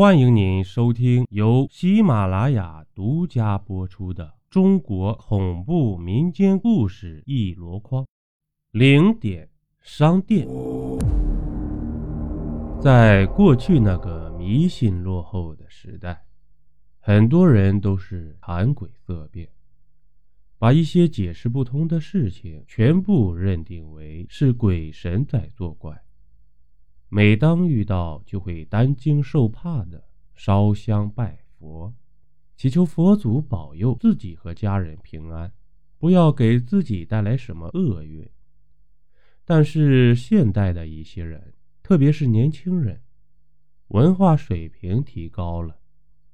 欢迎您收听由喜马拉雅独家播出的中国恐怖民间故事一箩筐，《零点商店》。在过去那个迷信落后的时代，很多人都是谈鬼色变，把一些解释不通的事情全部认定为是鬼神在作怪。每当遇到，就会担惊受怕的烧香拜佛，祈求佛祖保佑自己和家人平安，不要给自己带来什么厄运。但是现代的一些人，特别是年轻人，文化水平提高了，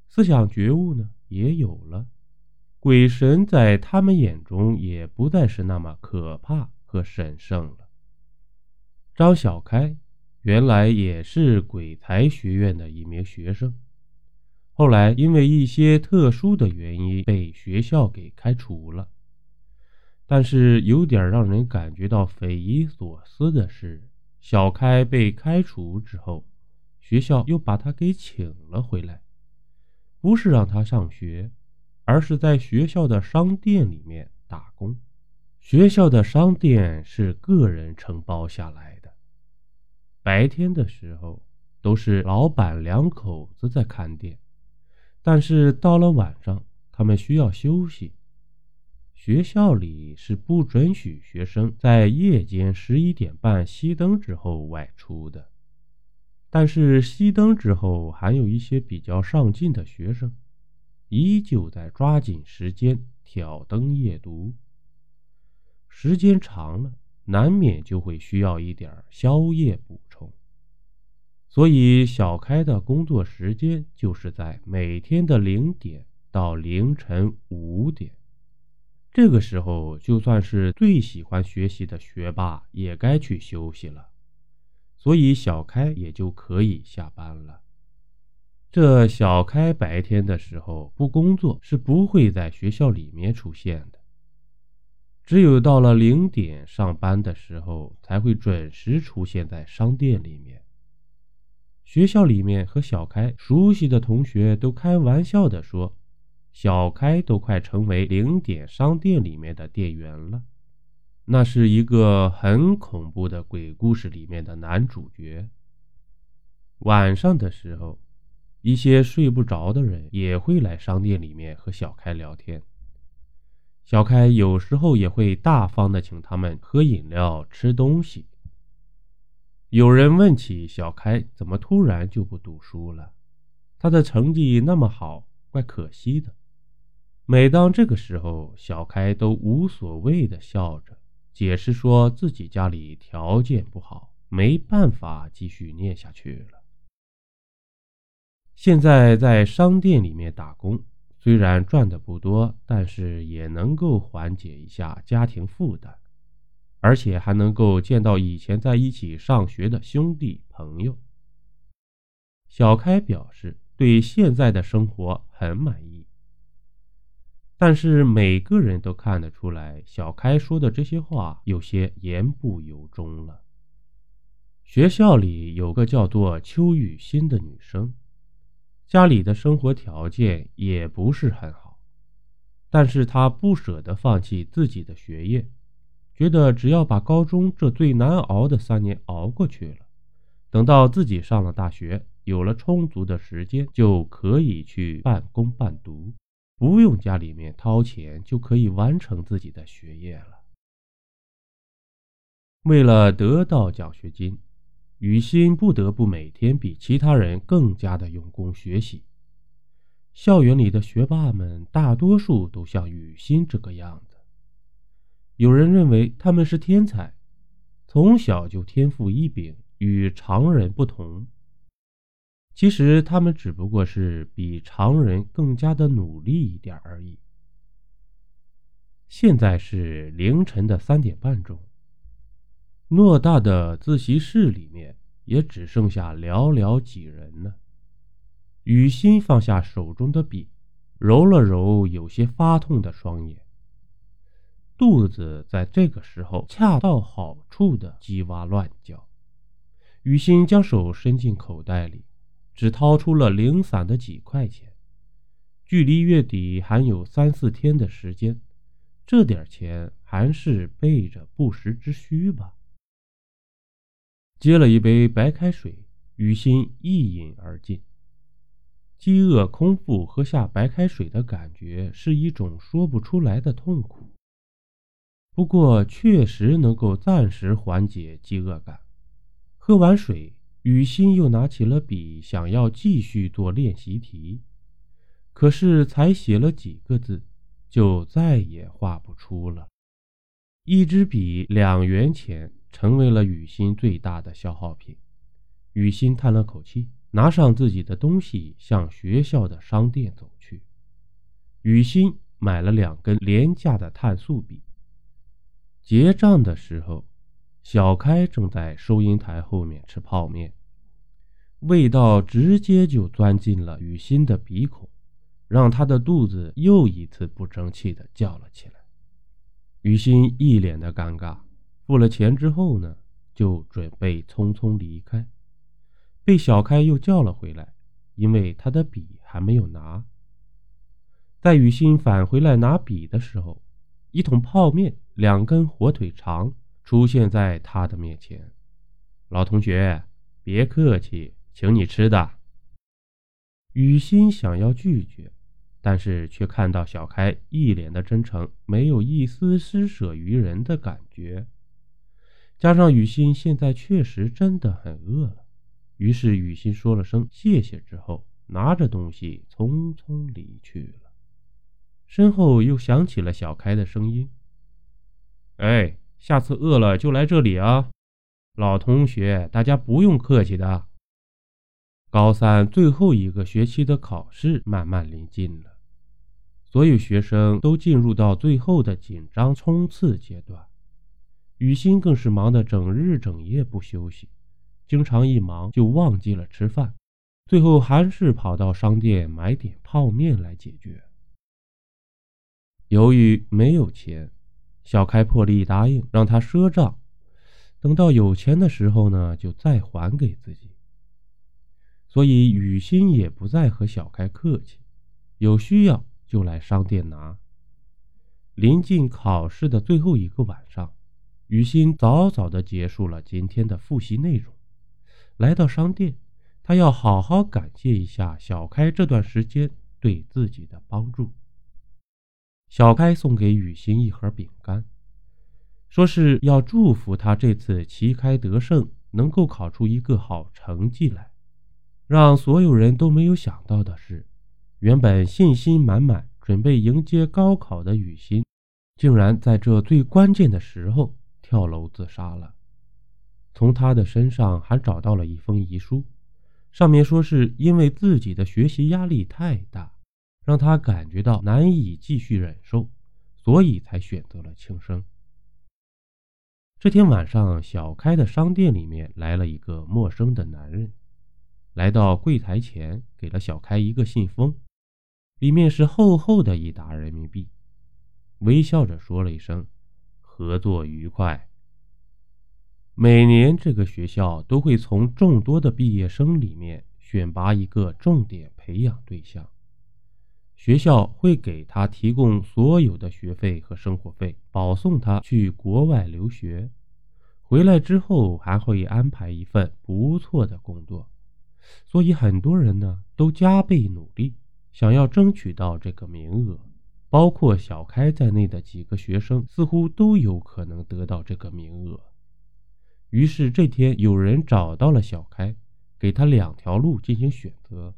思想觉悟呢也有了，鬼神在他们眼中也不再是那么可怕和神圣了。张小开。原来也是鬼才学院的一名学生，后来因为一些特殊的原因被学校给开除了。但是有点让人感觉到匪夷所思的是，小开被开除之后，学校又把他给请了回来，不是让他上学，而是在学校的商店里面打工。学校的商店是个人承包下来。白天的时候都是老板两口子在看店，但是到了晚上，他们需要休息。学校里是不准许学生在夜间十一点半熄灯之后外出的，但是熄灯之后，还有一些比较上进的学生，依旧在抓紧时间挑灯夜读。时间长了。难免就会需要一点宵夜补充，所以小开的工作时间就是在每天的零点到凌晨五点。这个时候，就算是最喜欢学习的学霸也该去休息了，所以小开也就可以下班了。这小开白天的时候不工作，是不会在学校里面出现的。只有到了零点上班的时候，才会准时出现在商店里面。学校里面和小开熟悉的同学都开玩笑的说：“小开都快成为零点商店里面的店员了。”那是一个很恐怖的鬼故事里面的男主角。晚上的时候，一些睡不着的人也会来商店里面和小开聊天。小开有时候也会大方的请他们喝饮料、吃东西。有人问起小开怎么突然就不读书了，他的成绩那么好，怪可惜的。每当这个时候，小开都无所谓的笑着，解释说自己家里条件不好，没办法继续念下去了。现在在商店里面打工。虽然赚的不多，但是也能够缓解一下家庭负担，而且还能够见到以前在一起上学的兄弟朋友。小开表示对现在的生活很满意，但是每个人都看得出来，小开说的这些话有些言不由衷了。学校里有个叫做邱雨欣的女生。家里的生活条件也不是很好，但是他不舍得放弃自己的学业，觉得只要把高中这最难熬的三年熬过去了，等到自己上了大学，有了充足的时间，就可以去半工半读，不用家里面掏钱，就可以完成自己的学业了。为了得到奖学金。雨欣不得不每天比其他人更加的用功学习。校园里的学霸们大多数都像雨欣这个样子。有人认为他们是天才，从小就天赋异禀，与常人不同。其实他们只不过是比常人更加的努力一点而已。现在是凌晨的三点半钟。偌大的自习室里面，也只剩下寥寥几人了。雨欣放下手中的笔，揉了揉有些发痛的双眼，肚子在这个时候恰到好处的叽哇乱叫。雨欣将手伸进口袋里，只掏出了零散的几块钱，距离月底还有三四天的时间，这点钱还是备着不时之需吧。接了一杯白开水，雨欣一饮而尽。饥饿空腹喝下白开水的感觉是一种说不出来的痛苦，不过确实能够暂时缓解饥饿感。喝完水。雨欣又拿起了笔，想要继续做练习题，可是才写了几个字，就再也画不出了。一支笔两元钱，成为了雨欣最大的消耗品。雨欣叹了口气，拿上自己的东西，向学校的商店走去。雨欣买了两根廉价的碳素笔。结账的时候。小开正在收银台后面吃泡面，味道直接就钻进了雨欣的鼻孔，让他的肚子又一次不争气的叫了起来。雨欣一脸的尴尬，付了钱之后呢，就准备匆匆离开，被小开又叫了回来，因为他的笔还没有拿。在雨欣返回来拿笔的时候，一桶泡面，两根火腿肠。出现在他的面前，老同学，别客气，请你吃的。雨欣想要拒绝，但是却看到小开一脸的真诚，没有一丝施舍于人的感觉。加上雨欣现在确实真的很饿了，于是雨欣说了声谢谢之后，拿着东西匆匆离去了。身后又响起了小开的声音：“哎。”下次饿了就来这里啊，老同学，大家不用客气的。高三最后一个学期的考试慢慢临近了，所有学生都进入到最后的紧张冲刺阶段，雨欣更是忙得整日整夜不休息，经常一忙就忘记了吃饭，最后还是跑到商店买点泡面来解决。由于没有钱。小开破例答应让他赊账，等到有钱的时候呢，就再还给自己。所以雨欣也不再和小开客气，有需要就来商店拿。临近考试的最后一个晚上，雨欣早早的结束了今天的复习内容，来到商店，他要好好感谢一下小开这段时间对自己的帮助。小开送给雨欣一盒饼干，说是要祝福他这次旗开得胜，能够考出一个好成绩来。让所有人都没有想到的是，原本信心满满、准备迎接高考的雨欣，竟然在这最关键的时候跳楼自杀了。从他的身上还找到了一封遗书，上面说是因为自己的学习压力太大。让他感觉到难以继续忍受，所以才选择了轻生。这天晚上，小开的商店里面来了一个陌生的男人，来到柜台前，给了小开一个信封，里面是厚厚的一沓人民币，微笑着说了一声“合作愉快”。每年，这个学校都会从众多的毕业生里面选拔一个重点培养对象。学校会给他提供所有的学费和生活费，保送他去国外留学。回来之后还会安排一份不错的工作，所以很多人呢都加倍努力，想要争取到这个名额。包括小开在内的几个学生似乎都有可能得到这个名额。于是这天有人找到了小开，给他两条路进行选择，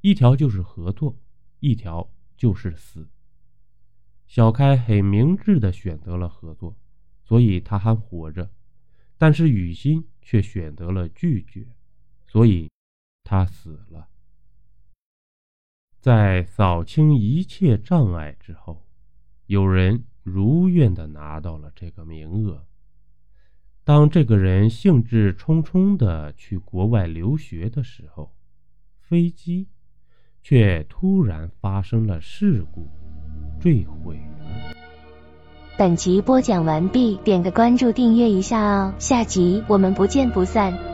一条就是合作。一条就是死。小开很明智的选择了合作，所以他还活着；但是雨欣却选择了拒绝，所以他死了。在扫清一切障碍之后，有人如愿的拿到了这个名额。当这个人兴致冲冲的去国外留学的时候，飞机。却突然发生了事故，坠毁了。本集播讲完毕，点个关注，订阅一下哦，下集我们不见不散。